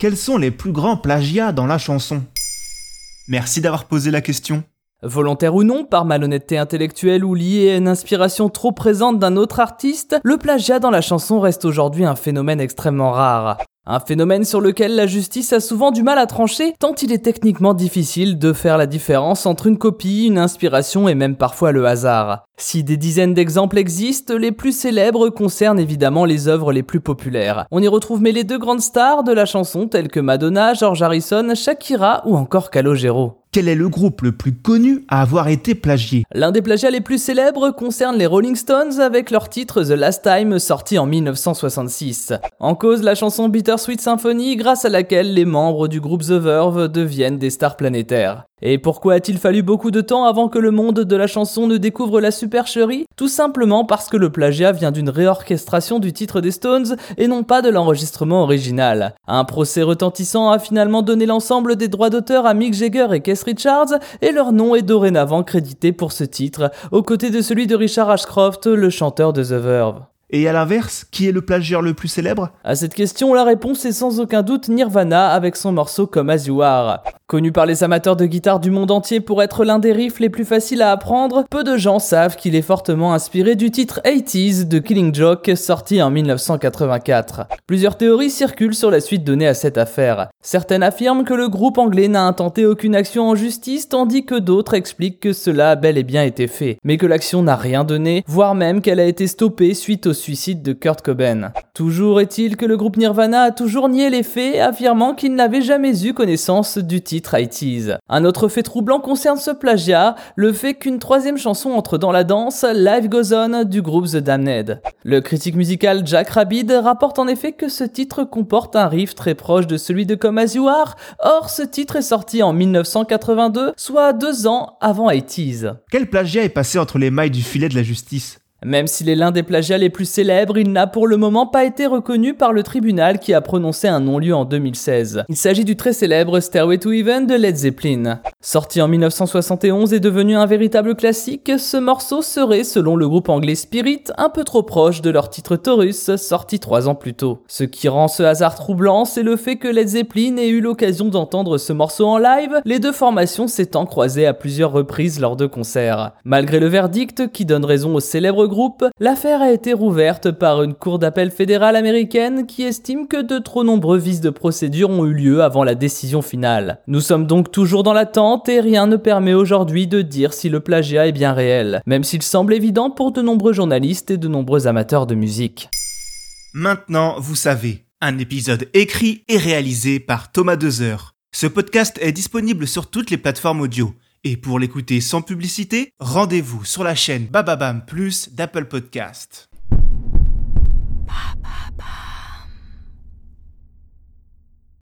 quels sont les plus grands plagiats dans la chanson? Merci d'avoir posé la question. Volontaire ou non, par malhonnêteté intellectuelle ou liée à une inspiration trop présente d'un autre artiste, le plagiat dans la chanson reste aujourd'hui un phénomène extrêmement rare. Un phénomène sur lequel la justice a souvent du mal à trancher, tant il est techniquement difficile de faire la différence entre une copie, une inspiration et même parfois le hasard. Si des dizaines d'exemples existent, les plus célèbres concernent évidemment les œuvres les plus populaires. On y retrouve mais les deux grandes stars de la chanson telles que Madonna, George Harrison, Shakira ou encore Calogero. Quel est le groupe le plus connu à avoir été plagié? L'un des plagiats les plus célèbres concerne les Rolling Stones avec leur titre The Last Time sorti en 1966. En cause la chanson Bittersweet Symphony grâce à laquelle les membres du groupe The Verve deviennent des stars planétaires. Et pourquoi a-t-il fallu beaucoup de temps avant que le monde de la chanson ne découvre la supercherie? Tout simplement parce que le plagiat vient d'une réorchestration du titre des Stones et non pas de l'enregistrement original. Un procès retentissant a finalement donné l'ensemble des droits d'auteur à Mick Jagger et Keith Richards et leur nom est dorénavant crédité pour ce titre, aux côtés de celui de Richard Ashcroft, le chanteur de The Verve. Et à l'inverse, qui est le plagieur le plus célèbre? À cette question, la réponse est sans aucun doute Nirvana avec son morceau Comme As You Are. Connu par les amateurs de guitare du monde entier pour être l'un des riffs les plus faciles à apprendre, peu de gens savent qu'il est fortement inspiré du titre 80s de Killing Joke sorti en 1984. Plusieurs théories circulent sur la suite donnée à cette affaire. Certaines affirment que le groupe anglais n'a intenté aucune action en justice tandis que d'autres expliquent que cela a bel et bien été fait, mais que l'action n'a rien donné, voire même qu'elle a été stoppée suite au suicide de Kurt Cobain. Toujours est-il que le groupe Nirvana a toujours nié les faits, affirmant qu'il n'avait jamais eu connaissance du titre Un autre fait troublant concerne ce plagiat, le fait qu'une troisième chanson entre dans la danse, Life Goes On du groupe The Damned. Le critique musical Jack Rabid rapporte en effet que ce titre comporte un riff très proche de celui de Come As or ce titre est sorti en 1982, soit deux ans avant IT's. Quel plagiat est passé entre les mailles du filet de la justice? Même s'il est l'un des plagiats les plus célèbres, il n'a pour le moment pas été reconnu par le tribunal qui a prononcé un non-lieu en 2016. Il s'agit du très célèbre Stairway to Heaven de Led Zeppelin. Sorti en 1971 et devenu un véritable classique, ce morceau serait, selon le groupe anglais Spirit, un peu trop proche de leur titre Taurus, sorti trois ans plus tôt. Ce qui rend ce hasard troublant, c'est le fait que Led Zeppelin ait eu l'occasion d'entendre ce morceau en live, les deux formations s'étant croisées à plusieurs reprises lors de concerts. Malgré le verdict qui donne raison au célèbre groupe, l'affaire a été rouverte par une cour d'appel fédérale américaine qui estime que de trop nombreux vices de procédure ont eu lieu avant la décision finale. Nous sommes donc toujours dans l'attente et rien ne permet aujourd'hui de dire si le plagiat est bien réel, même s'il semble évident pour de nombreux journalistes et de nombreux amateurs de musique. Maintenant, vous savez, un épisode écrit et réalisé par Thomas Dezer. Ce podcast est disponible sur toutes les plateformes audio. Et pour l'écouter sans publicité, rendez-vous sur la chaîne Bababam Plus d'Apple Podcast.